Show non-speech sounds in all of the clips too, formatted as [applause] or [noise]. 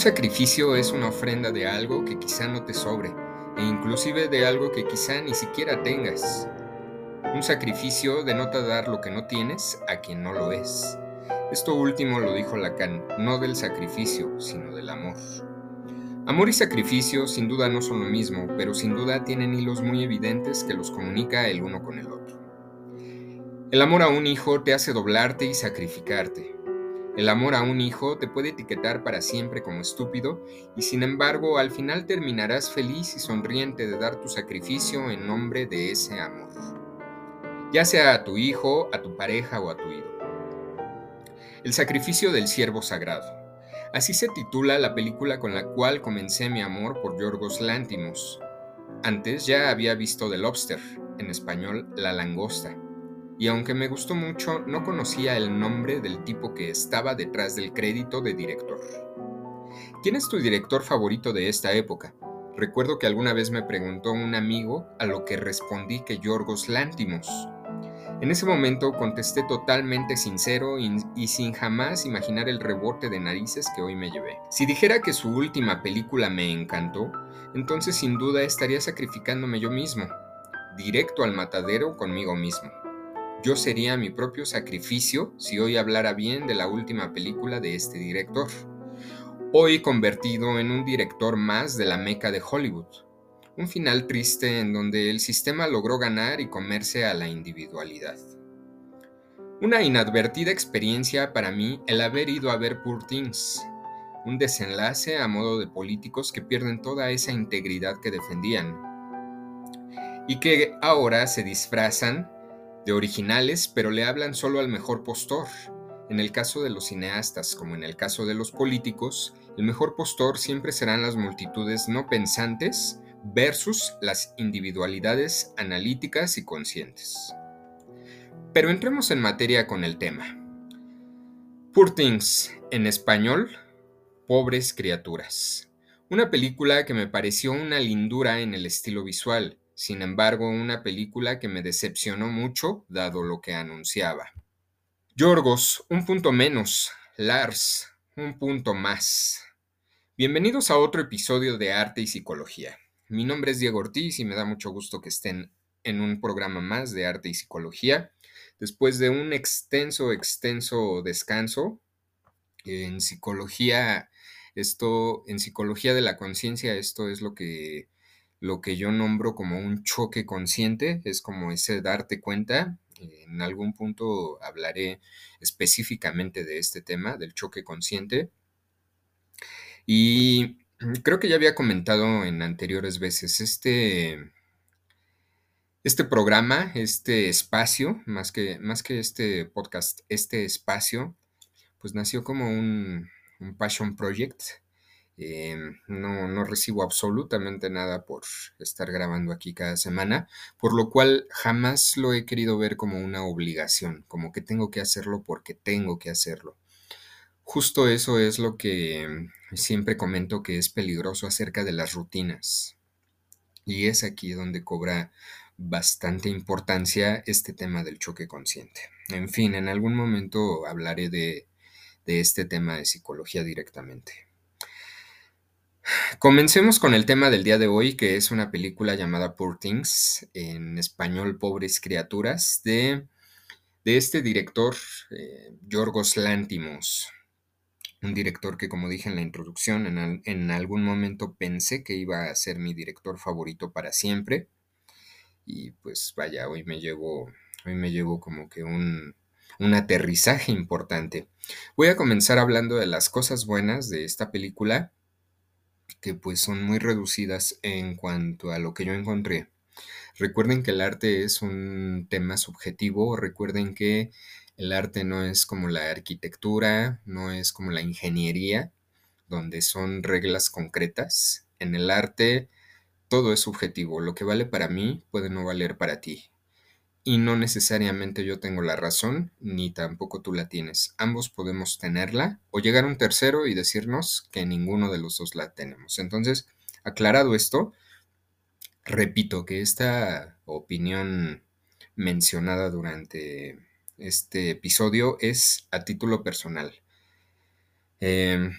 Sacrificio es una ofrenda de algo que quizá no te sobre, e inclusive de algo que quizá ni siquiera tengas. Un sacrificio denota dar lo que no tienes a quien no lo es. Esto último lo dijo Lacan, no del sacrificio, sino del amor. Amor y sacrificio sin duda no son lo mismo, pero sin duda tienen hilos muy evidentes que los comunica el uno con el otro. El amor a un hijo te hace doblarte y sacrificarte. El amor a un hijo te puede etiquetar para siempre como estúpido y sin embargo al final terminarás feliz y sonriente de dar tu sacrificio en nombre de ese amor. Ya sea a tu hijo, a tu pareja o a tu ídolo. El sacrificio del siervo sagrado. Así se titula la película con la cual comencé mi amor por Yorgos Lantimos. Antes ya había visto The Lobster, en español La Langosta y aunque me gustó mucho, no conocía el nombre del tipo que estaba detrás del crédito de director. ¿Quién es tu director favorito de esta época? Recuerdo que alguna vez me preguntó un amigo, a lo que respondí que Yorgos Lántimos. En ese momento contesté totalmente sincero y, sin jamás imaginar el rebote de narices que hoy me llevé. Si dijera que su última película me encantó, entonces sin duda estaría sacrificándome yo mismo, directo al matadero conmigo mismo. Yo sería mi propio sacrificio si hoy hablara bien de la última película de este director. Hoy convertido en un director más de la meca de Hollywood. Un final triste en donde el sistema logró ganar y comerse a la individualidad. Una inadvertida experiencia para mí el haber ido a ver Poor Things, un desenlace a modo de políticos que pierden toda esa integridad que defendían y que ahora se disfrazan de originales, pero le hablan solo al mejor postor. En el caso de los cineastas, como en el caso de los políticos, el mejor postor siempre serán las multitudes no pensantes versus las individualidades analíticas y conscientes. Pero entremos en materia con el tema. Poor Things, en español, Pobres Criaturas. Una película que me pareció una lindura en el estilo visual, sin embargo, una película que me decepcionó mucho dado lo que anunciaba. Yorgos, un punto menos. Lars, un punto más. Bienvenidos a otro episodio de Arte y Psicología. Mi nombre es Diego Ortiz y me da mucho gusto que estén en un programa más de Arte y Psicología. Después de un extenso, extenso descanso en psicología, esto, en psicología de la conciencia, esto es lo que lo que yo nombro como un choque consciente, es como ese darte cuenta. En algún punto hablaré específicamente de este tema, del choque consciente. Y [clears throat] creo que ya había comentado en anteriores veces, este, este programa, este espacio, más que, más que este podcast, este espacio, pues nació como un, un passion project Em, no, no, recibo absolutamente nada por estar grabando aquí cada semana, por lo cual jamás lo he querido ver como una obligación, como que tengo que hacerlo porque tengo que hacerlo. Justo eso es lo que siempre comento que es peligroso acerca de las rutinas. Y es aquí donde cobra bastante importancia este tema del choque consciente. En fin, en algún momento hablaré de este tema de psicología directamente. Comencemos con el tema del día de hoy, que es una película llamada Poor Things, en español Pobres Criaturas, de, de este director, eh, Yorgos Lántimos. Un director que, como dije en la introducción, en, en, algún momento pensé que iba a ser mi director favorito para siempre. Y pues vaya, hoy me llevo, hoy me llevo como que un, un aterrizaje importante. Voy a comenzar hablando de las cosas buenas de esta película que pues son muy reducidas en cuanto a lo que yo encontré. Recuerden que el arte es un tema subjetivo, recuerden que el arte no es como la arquitectura, no es como la ingeniería, donde son reglas concretas. En el arte todo es subjetivo, lo que vale para mí puede no valer para ti y no necesariamente yo tengo la razón, ni tampoco tú la tienes. Ambos podemos tenerla o llegar un tercero y decirnos que ninguno de los dos la tenemos. Entonces, aclarado esto, repito que esta opinión mencionada durante este episodio es a título personal. Em,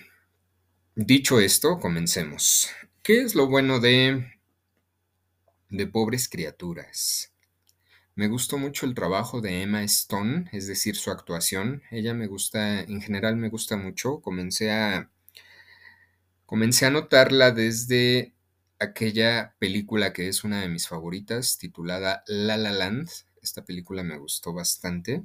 Dicho esto, comencemos. ¿Qué es lo bueno de de pobres criaturas? Me gustó mucho el trabajo de Emma Stone, es decir, su actuación. Ella me gusta, en general me gusta mucho. Comencé a comencé a notarla desde aquella película que es una de mis favoritas, titulada La La Land. Esta película me gustó bastante.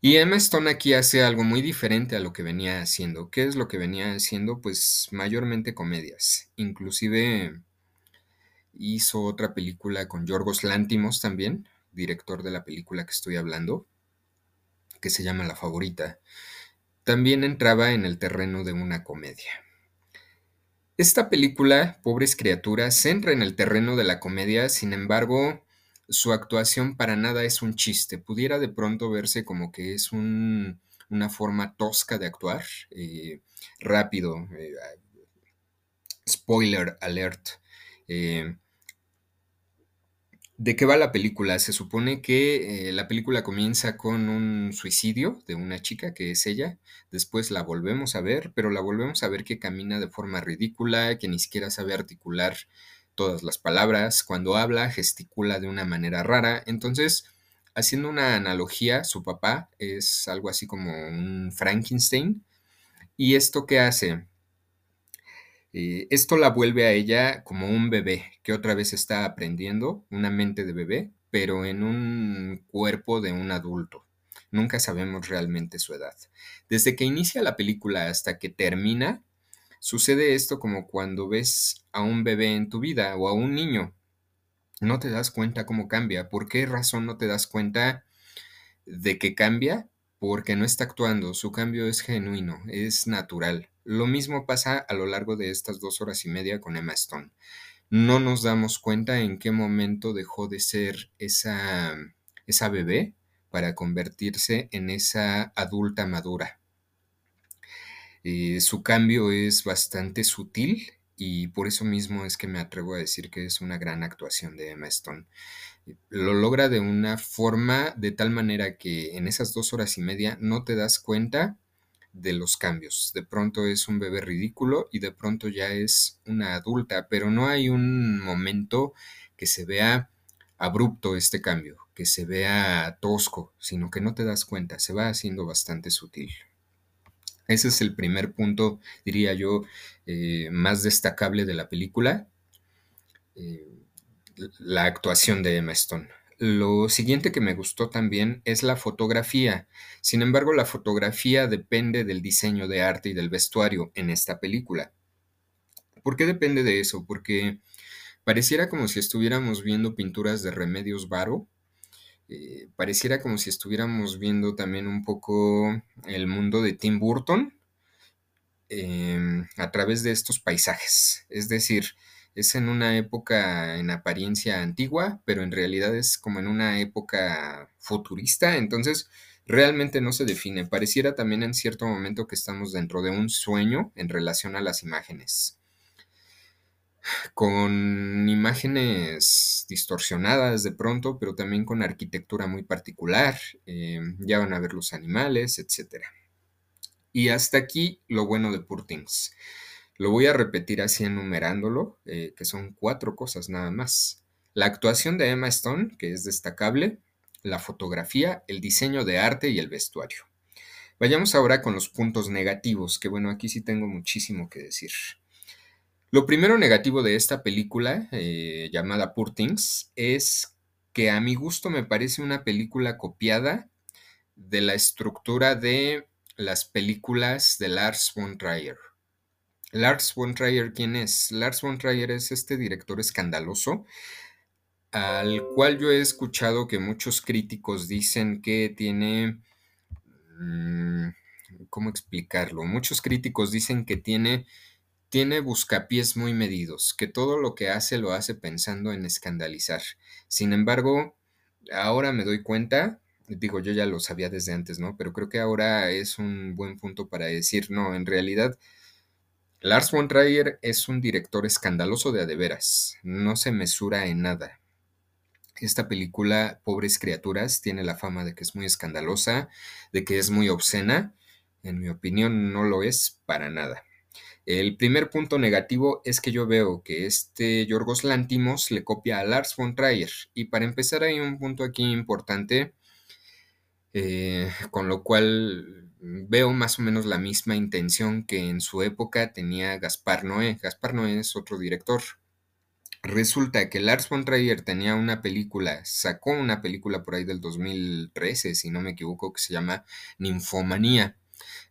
Y Emma Stone aquí hace algo muy diferente a lo que venía haciendo. ¿Qué es lo que venía haciendo? Pues mayormente comedias. Inclusive hizo otra película con Yorgos Lántimos también, director de la película que estoy hablando, que se llama La Favorita. También entraba en el terreno de una comedia. Esta película, Pobres Criaturas, entra en el terreno de la comedia, sin embargo, su actuación para nada es un chiste. Pudiera de pronto verse como que es un, una forma tosca de actuar, eh, rápido, eh, spoiler alert. Eh, ¿De qué va la película? Se supone que eh, la película comienza con un suicidio de una chica que es ella, después la volvemos a ver, pero la volvemos a ver que camina de forma ridícula, que ni siquiera sabe articular todas las palabras, cuando habla gesticula de una manera rara, entonces, haciendo una analogía, su papá es algo así como un Frankenstein, ¿y esto qué hace? Eh, esto la vuelve a ella como un bebé que otra vez está aprendiendo, una mente de bebé, pero en un cuerpo de un adulto. Nunca sabemos realmente su edad. Desde que inicia la película hasta que termina, sucede esto como cuando ves a un bebé en tu vida o a un niño. No te das cuenta cómo cambia. ¿Por qué razón no te das cuenta de que cambia? Porque no está actuando. Su cambio es genuino, es natural. Lo mismo pasa a lo largo de estas dos horas y media con Emma Stone. No nos damos cuenta en qué momento dejó de ser esa, esa bebé para convertirse en esa adulta madura. Eh, su cambio es bastante sutil y por eso mismo es que me atrevo a decir que es una gran actuación de Emma Stone. Lo logra de una forma de tal manera que en esas dos horas y media no te das cuenta de los cambios. De pronto es un bebé ridículo y de pronto ya es una adulta, pero no hay un momento que se vea abrupto este cambio, que se vea tosco, sino que no te das cuenta, se va haciendo bastante sutil. Ese es el primer punto, diría yo, eh, más destacable de la película, eh, la actuación de Emma Stone. Lo siguiente que me gustó también es la fotografía. Sin embargo, la fotografía depende del diseño de arte y del vestuario en esta película. ¿Por qué depende de eso? Porque pareciera como si estuviéramos viendo pinturas de Remedios Varo. Eh, pareciera como si estuviéramos viendo también un poco el mundo de Tim Burton em, a través de estos paisajes. Es decir, es en una época en apariencia antigua, pero en realidad es como en una época futurista, entonces realmente no se define. Pareciera también en cierto momento que estamos dentro de un sueño en relación a las imágenes. Con imágenes distorsionadas de pronto, pero también con arquitectura muy particular. Eh, ya van a ver los animales, etc. Y hasta aquí lo bueno de Poor Things. Lo voy a repetir así enumerándolo, eh, que son cuatro cosas nada más. La actuación de Emma Stone, que es destacable, la fotografía, el diseño de arte y el vestuario. Vayamos ahora con los puntos negativos, que bueno, aquí sí tengo muchísimo que decir. Lo primero negativo de esta película, eh, llamada Poor Things, es que a mi gusto me parece una película copiada de la estructura de las películas de Lars von Trier. Lars von Trier, ¿quién es? Lars von Trier es este director escandaloso al cual yo he escuchado que muchos críticos dicen que tiene... Mm, ¿Cómo explicarlo? Muchos críticos dicen que tiene, tiene buscapiés muy medidos, que todo lo que hace lo hace pensando en escandalizar. Sin embargo, ahora me doy cuenta, digo, yo ya lo sabía desde antes, ¿no? Pero creo que ahora es un buen punto para decir, no, en realidad Lars von Trier es un director escandaloso de adeveras, no se mesura en nada. Esta película, Pobres Criaturas, tiene la fama de que es muy escandalosa, de que es muy obscena. En mi opinión no lo es para nada. El primer punto negativo es que yo veo que este Yorgos Lantimos le copia a Lars von Trier. Y para empezar hay un punto aquí importante, eh, con lo cual veo más o menos la misma intención que en su época tenía Gaspar Noé. Gaspar Noé es otro director. Resulta que Lars von Trier tenía una película, sacó una película por ahí del 2013, si no me equivoco, que se llama Ninfomanía.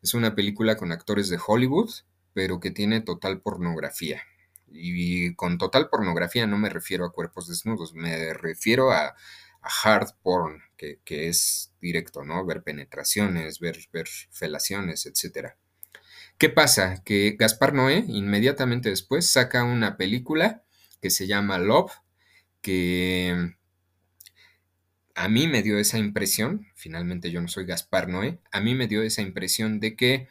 Es una película con actores de Hollywood, pero que tiene total pornografía. Y con total pornografía no me refiero a cuerpos desnudos, me refiero a, hard porn, que, es directo, ¿no? Ver penetraciones, ver, ver felaciones, etc. ¿Qué pasa? Que Gaspar Noé inmediatamente después saca una película que se llama Love, que a mí me dio esa impresión, finalmente yo no soy Gaspar Noé, a mí me dio esa impresión de que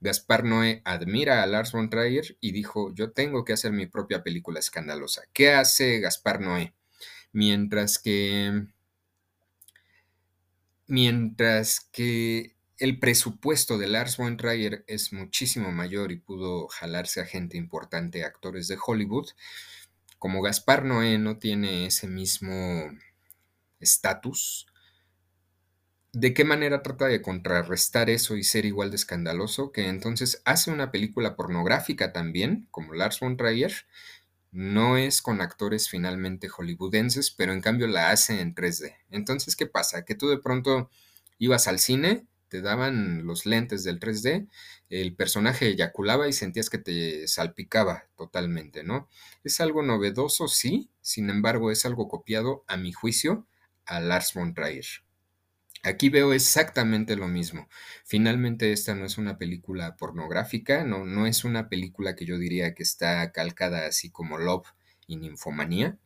Gaspar Noé admira a Lars von Trier y dijo, yo tengo que hacer mi propia película escandalosa. ¿Qué hace Gaspar Noé? Mientras que... Mientras que el presupuesto de Lars von Trier es muchísimo mayor y pudo jalarse a gente importante, actores de Hollywood, como Gaspar Noé no tiene ese mismo estatus, ¿de qué manera trata de contrarrestar eso y ser igual de escandaloso? Que entonces hace una película pornográfica también, como Lars von Trier, no es con actores finalmente hollywoodenses, pero en cambio la hace en 3D. Entonces, ¿qué pasa? Que tú de pronto ibas al cine te daban los lentes del 3D, el personaje eyaculaba y sentías que te salpicaba totalmente, ¿no? Es algo novedoso, sí, sin embargo es algo copiado, a mi juicio, a Lars von Trier. Aquí veo exactamente lo mismo. Finalmente esta no es una película pornográfica, no, no es una película que yo diría que está calcada así como Love y Ninfomanía.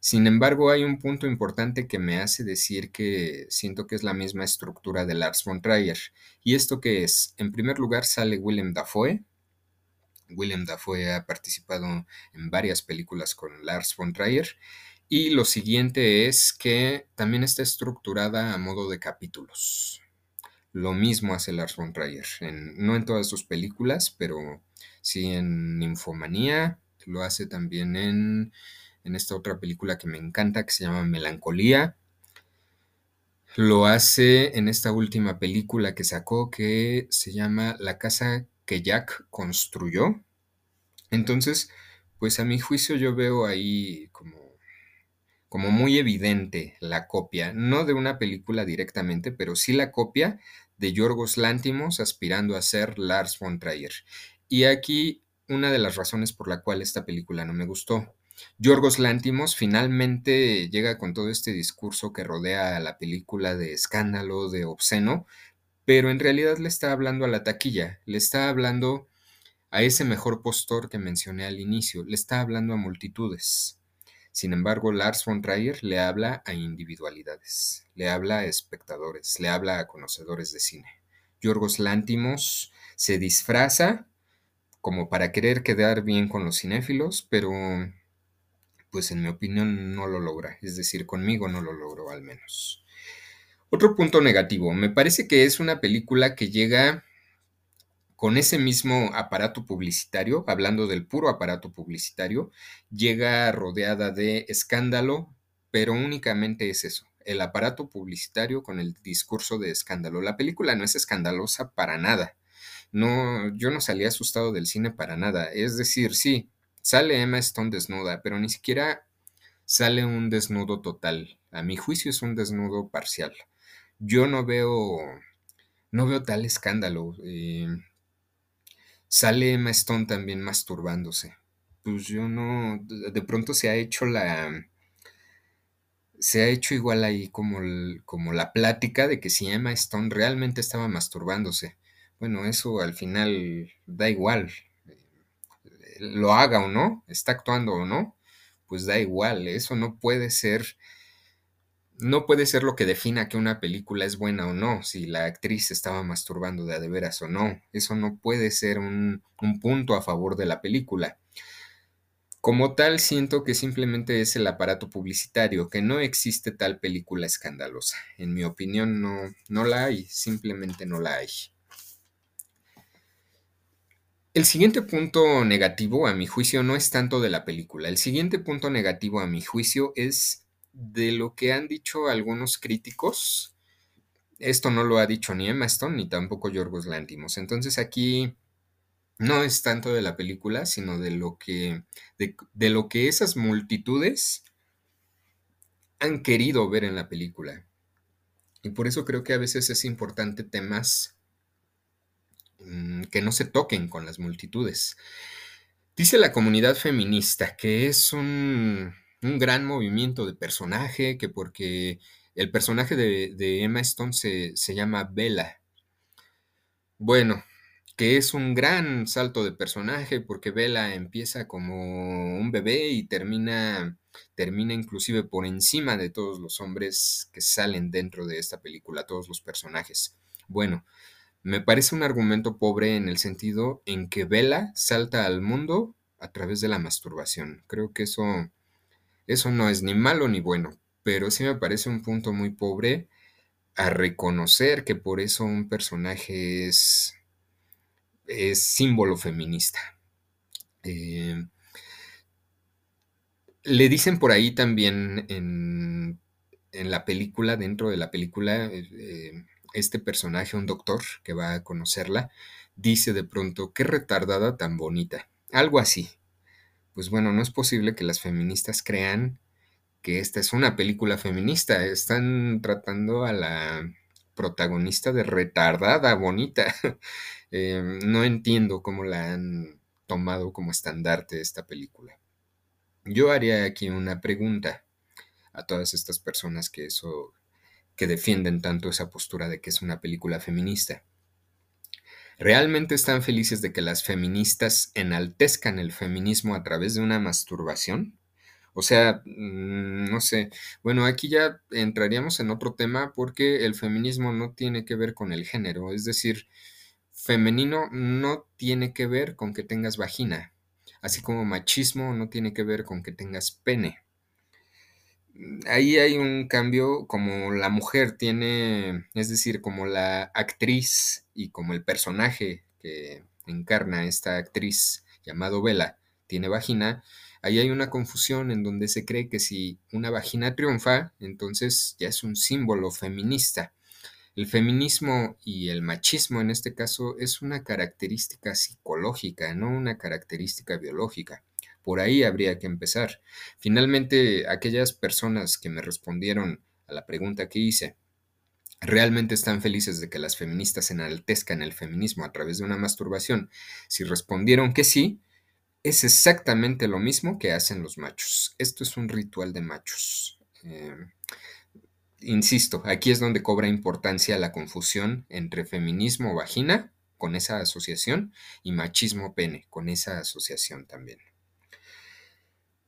Sin embargo, hay un punto importante que me hace decir que siento que es la misma estructura de Lars von Trier. ¿Y esto que es? En primer lugar sale Willem Dafoe. Willem Dafoe ha participado en varias películas con Lars von Trier. Y lo siguiente es que también está estructurada a modo de capítulos. Lo mismo hace Lars von Trier, no en todas sus películas, pero sí en Infomanía, lo hace también en en esta otra película que me encanta que se llama Melancolía. Lo hace en esta última película que sacó que se llama La casa que Jack construyó. Entonces, pues a mi juicio yo veo ahí como, como muy evidente la copia, no de una película directamente, pero sí la copia de Yorgos Lántimos aspirando a ser Lars von Trier. Y aquí una de las razones por la cual esta película no me gustó. Yorgos Lántimos finalmente llega con todo este discurso que rodea a la película de escándalo, de obsceno, pero en realidad le está hablando a la taquilla, le está hablando a ese mejor postor que mencioné al inicio, le está hablando a multitudes. Sin embargo, Lars von Trier le habla a individualidades, le habla a espectadores, le habla a conocedores de cine. Yorgos Lántimos se disfraza como para querer quedar bien con los cinéfilos, pero pues en mi opinión no lo logra, es decir, conmigo no lo logró al menos. Otro punto negativo, me parece que es una película que llega con ese mismo aparato publicitario, hablando del puro aparato publicitario, llega rodeada de escándalo, pero únicamente es eso, el aparato publicitario con el discurso de escándalo. La película no es escandalosa para nada. No, yo no salí asustado del cine para nada. Es decir, sí, Sale Emma Stone desnuda, pero ni siquiera sale un desnudo total. A mi juicio es un desnudo parcial. Yo no veo, no veo tal escándalo. Eh, sale Emma Stone también masturbándose. Pues yo no, de pronto se ha hecho la, se ha hecho igual ahí como, como la plática de que si Emma Stone realmente estaba masturbándose. Bueno, eso al final da igual lo haga o no, está actuando o no, pues da igual, eso no puede ser, no puede ser lo que defina que una película es buena o no, si la actriz estaba masturbando de a de veras o no, eso no puede ser un, un punto a favor de la película. Como tal, siento que simplemente es el aparato publicitario, que no existe tal película escandalosa. En mi opinión, no, no la hay, simplemente no la hay. El siguiente punto negativo, a mi juicio, no es tanto de la película. El siguiente punto negativo, a mi juicio, es de lo que han dicho algunos críticos. Esto no lo ha dicho ni Emma Stone ni tampoco Yorgos Lantimos. Entonces aquí no es tanto de la película, sino de lo que, de, lo que esas multitudes han querido ver en la película. Y por eso creo que a veces es importante temas mm, que no se toquen con las multitudes. Dice la comunidad feminista que es un, un gran movimiento de personaje, que porque el personaje de, de Emma Stone se, se llama Bella. Bueno, que es un gran salto de personaje porque Bella empieza como un bebé y termina termina inclusive por encima de todos los hombres que salen dentro de esta película, todos los personajes. Bueno, me parece un argumento pobre en el sentido en que Bella salta al mundo a través de la masturbación. Creo que eso, eso no es ni malo ni bueno, pero sí me parece un punto muy pobre a reconocer que por eso un personaje es, es símbolo feminista. Eh, le dicen por ahí también en, en la película, dentro de la película, eh, eh, este personaje, un doctor que va a conocerla, dice de pronto, qué retardada tan bonita. Algo así. Pues bueno, no es posible que las feministas crean que esta es una película feminista. Están tratando a la protagonista de retardada bonita. [laughs] eh, no entiendo cómo la han tomado como estandarte esta película. Yo haría aquí una pregunta a todas estas personas que eso que defienden tanto esa postura de que es una película feminista. ¿Realmente están felices de que las feministas enaltezcan el feminismo a través de una masturbación? O sea, mm, no sé. Bueno, aquí ya entraríamos en otro tema porque el feminismo no tiene que ver con el género. Es decir, femenino no tiene que ver con que tengas vagina así como machismo no tiene que ver con que tengas pene. Ahí hay un cambio como la mujer tiene, es decir, como la actriz y como el personaje que encarna esta actriz llamado Vela tiene vagina, ahí hay una confusión en donde se cree que si una vagina triunfa, entonces ya es un símbolo feminista. El feminismo y el machismo en este caso es una característica psicológica, no una característica biológica. Por ahí habría que empezar. Finalmente, aquellas personas que me respondieron a la pregunta que hice, ¿realmente están felices de que las feministas enaltezcan el feminismo a través de una masturbación? Si respondieron que sí, es exactamente lo mismo que hacen los machos. Esto es un ritual de machos. Eh, insisto, aquí es donde cobra importancia la confusión entre feminismo vagina con esa asociación y machismo pene con esa asociación también.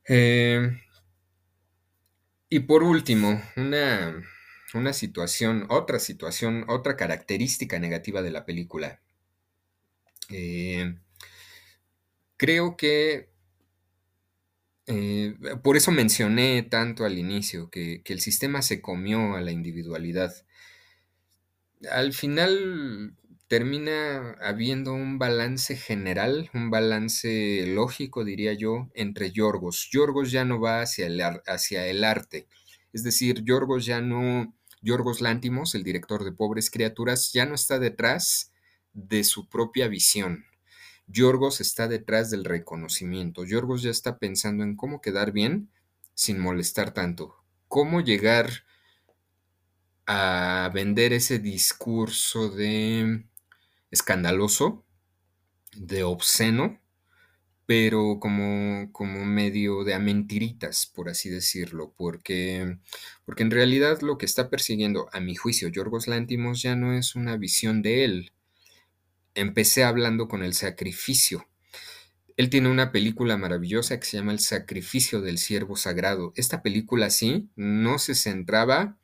Eh, y por último, una, una situación, otra situación, otra característica negativa de la película. Eh, creo que eh, por eso mencioné tanto al inicio que, que el sistema se comió a la individualidad. Al final termina habiendo un balance general, un balance lógico, diría yo, entre Yorgos. Yorgos ya no va hacia el, hacia el arte. Es decir, Yorgos ya no, Yorgos Lántimos, el director de Pobres Criaturas, ya no está detrás de su propia visión. Yorgos está detrás del reconocimiento. Yorgos ya está pensando en cómo quedar bien sin molestar tanto. Cómo llegar a vender ese discurso de escandaloso, de obsceno, pero como, como medio de a mentiritas, por así decirlo, porque, porque en realidad lo que está persiguiendo, a mi juicio, Yorgos Lántimos ya no es una visión de él, empecé hablando con el sacrificio. Él tiene una película maravillosa que se llama El sacrificio del siervo sagrado. Esta película sí no se centraba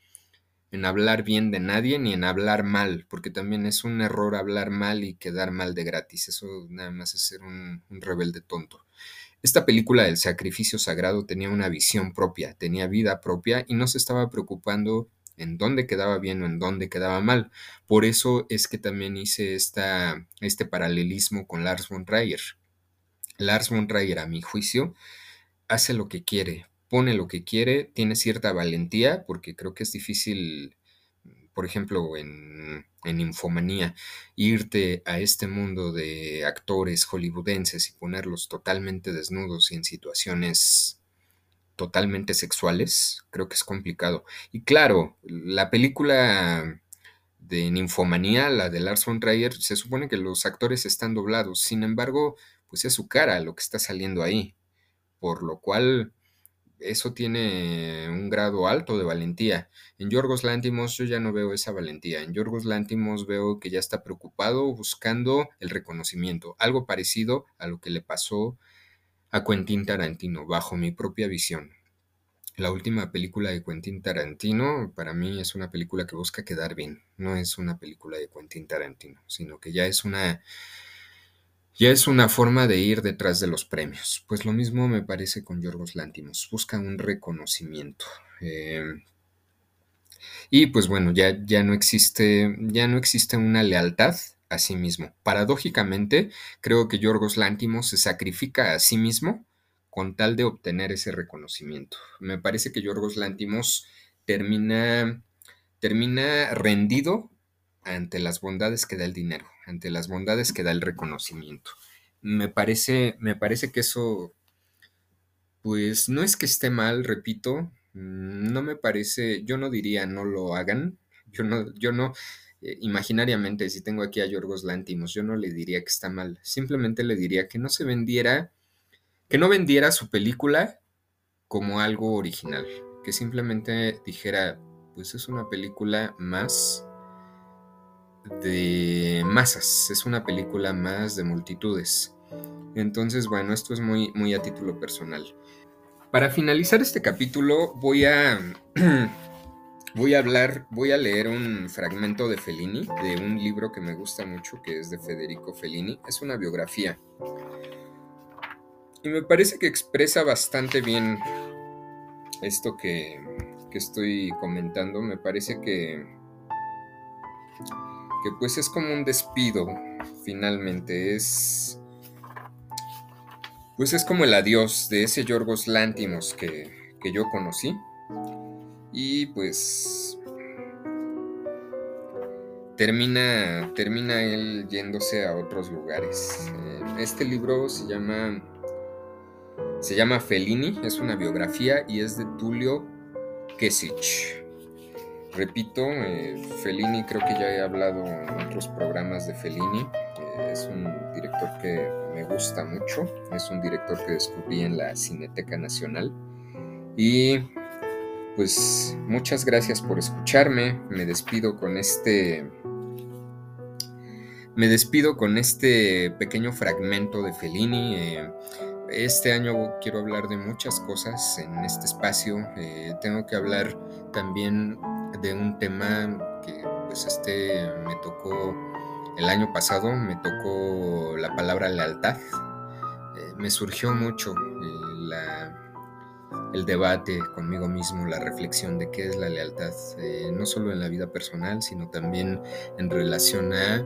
en hablar bien de nadie ni en hablar mal, porque también es un error hablar mal y quedar mal de gratis. Eso nada más es ser un, rebelde tonto. Esta película del sacrificio sagrado tenía una visión propia, tenía vida propia y no se estaba preocupando en dónde quedaba bien o en dónde quedaba mal. Por eso es que también hice esta, este paralelismo con Lars von Trier. Lars von Trier, a mi juicio, hace lo que quiere, pone lo que quiere, tiene cierta valentía, porque creo que es difícil, por ejemplo, en, en Infomanía, irte a este mundo de actores hollywoodenses y ponerlos totalmente desnudos y en situaciones totalmente sexuales, creo que es complicado. Y claro, la película de Ninfomanía, la de Lars von Trier, se supone que los actores están doblados, sin embargo, pues es su cara lo que está saliendo ahí, por lo cual eso tiene un grado alto de valentía. En Yorgos Lántimos yo ya no veo esa valentía. En Yorgos Lántimos veo que ya está preocupado buscando el reconocimiento, algo parecido a lo que le pasó a Quentin Tarantino, bajo mi propia visión. La última película de Quentin Tarantino para mí es una película que busca quedar bien, no es una película de Quentin Tarantino, sino que ya es una ya es una forma de ir detrás de los premios. Pues lo mismo me parece con Yorgos Lántimos, busca un reconocimiento. Eh, y pues bueno, ya, ya no existe, ya no existe una lealtad a sí mismo. Paradójicamente, creo que Yorgos Lántimos se sacrifica a sí mismo con tal de obtener ese reconocimiento. Me parece que Yorgos Lántimos termina, termina rendido ante las bondades que da el dinero, ante las bondades que da el reconocimiento. Me parece, me parece que eso, pues no es que esté mal, repito, no me parece, yo no diría no lo hagan, yo no, yo no, eh, imaginariamente, si tengo aquí a Yorgos Lántimos, yo no le diría que está mal, simplemente le diría que no se vendiera, que no vendiera su película como algo original, que simplemente dijera, pues es una película más de masas, es una película más de multitudes. Entonces, bueno, esto es muy, muy a título personal. Para finalizar este capítulo voy a [clears throat] voy a hablar, voy a leer un fragmento de Fellini, de un libro que me gusta mucho, que es de Federico Fellini. Es una biografía. Y me parece que expresa bastante bien esto que, que estoy comentando. Me parece que, que pues es como un despido, finalmente. Es... Pues es como el adiós de ese Yorgos Lántimos que, que yo conocí y pues termina, termina él yéndose a otros lugares. Eh, este libro se llama, se llama Fellini, es una biografía y es de Tulio Kesich. Repito, eh, Fellini creo que ya he hablado en otros programas de Fellini. Eh, es un director que me gusta mucho. Es un director que descubrí en la Cineteca Nacional. Y pues muchas gracias por escucharme. Me despido con este. Me despido con este pequeño fragmento de Fellini. Eh, este año quiero hablar de muchas cosas en este espacio. Tengo que hablar también de un tema que pues este me tocó el año pasado, me tocó la palabra lealtad. Eh, me surgió mucho la el debate conmigo mismo, la reflexión de qué es la lealtad, eh, no solo en la vida personal, sino también en relación a,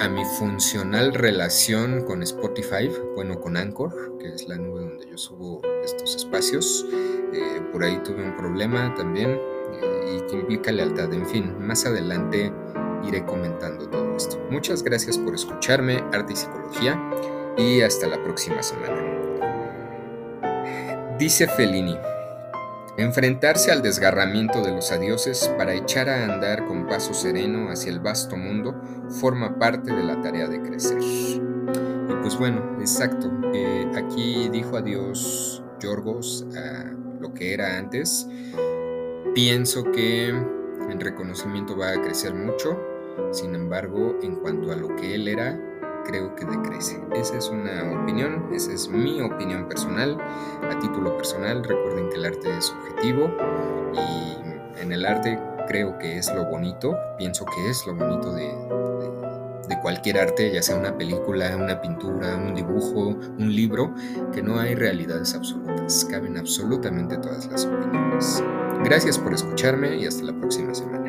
a mi funcional relación con Spotify, bueno, con Anchor, que es la nube donde yo subo estos espacios. Eh, por ahí tuve un problema también eh, que implica lealtad. En fin, más adelante iré comentando todo esto. Muchas gracias por escucharme, Arte y Psicología, y hasta la próxima semana. Dice Fellini, enfrentarse al desgarramiento de los adioses para echar a andar con paso sereno hacia el vasto mundo forma parte de la tarea de crecer. Y pues bueno, exacto, eh, aquí dijo adiós Yorgos a lo que era antes. Pienso que el reconocimiento va a crecer mucho, sin embargo, en cuanto a lo que él era, creo que decrece. Esa es una opinión, esa es mi opinión personal, a título personal. Recuerden que el arte es subjetivo y en el arte creo que es lo bonito, pienso que es lo bonito de, de, cualquier arte, ya sea una película, una pintura, un dibujo, un libro, que no hay realidades absolutas, caben absolutamente todas las opiniones. Gracias por escucharme y hasta la próxima semana.